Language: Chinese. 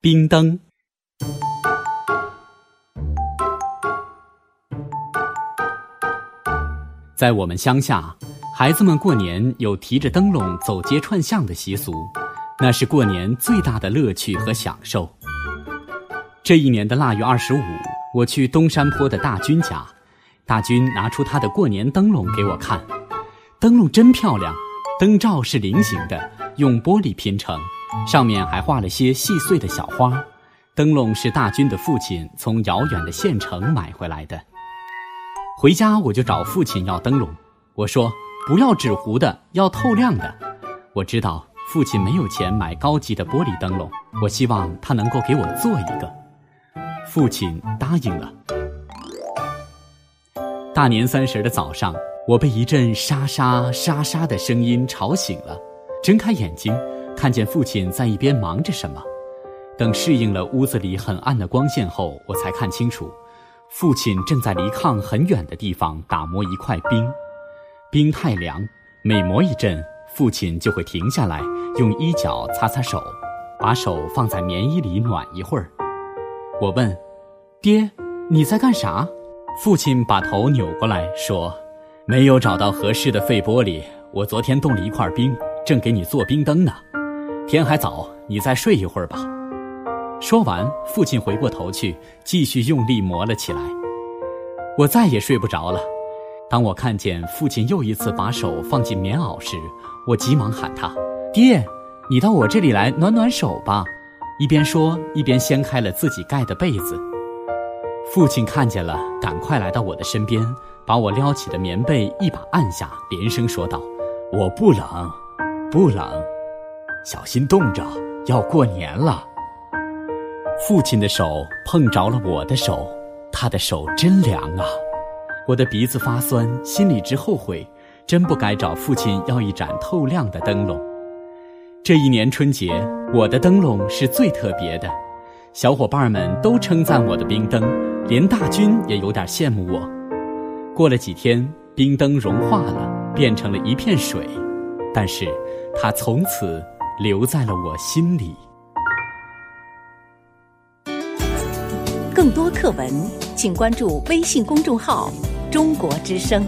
冰灯。在我们乡下，孩子们过年有提着灯笼走街串巷的习俗，那是过年最大的乐趣和享受。这一年的腊月二十五，我去东山坡的大军家，大军拿出他的过年灯笼给我看，灯笼真漂亮，灯罩是菱形的，用玻璃拼成。上面还画了些细碎的小花，灯笼是大军的父亲从遥远的县城买回来的。回家我就找父亲要灯笼，我说不要纸糊的，要透亮的。我知道父亲没有钱买高级的玻璃灯笼，我希望他能够给我做一个。父亲答应了。大年三十的早上，我被一阵沙沙沙沙的声音吵醒了，睁开眼睛。看见父亲在一边忙着什么，等适应了屋子里很暗的光线后，我才看清楚，父亲正在离炕很远的地方打磨一块冰。冰太凉，每磨一阵，父亲就会停下来，用衣角擦擦手，把手放在棉衣里暖一会儿。我问：“爹，你在干啥？”父亲把头扭过来说：“没有找到合适的废玻璃，我昨天冻了一块冰，正给你做冰灯呢。”天还早，你再睡一会儿吧。说完，父亲回过头去，继续用力磨了起来。我再也睡不着了。当我看见父亲又一次把手放进棉袄时，我急忙喊他：“爹，你到我这里来暖暖手吧。”一边说，一边掀开了自己盖的被子。父亲看见了，赶快来到我的身边，把我撩起的棉被一把按下，连声说道：“我不冷，不冷。”小心冻着，要过年了。父亲的手碰着了我的手，他的手真凉啊！我的鼻子发酸，心里直后悔，真不该找父亲要一盏透亮的灯笼。这一年春节，我的灯笼是最特别的，小伙伴们都称赞我的冰灯，连大军也有点羡慕我。过了几天，冰灯融化了，变成了一片水，但是它从此。留在了我心里。更多课文，请关注微信公众号“中国之声”。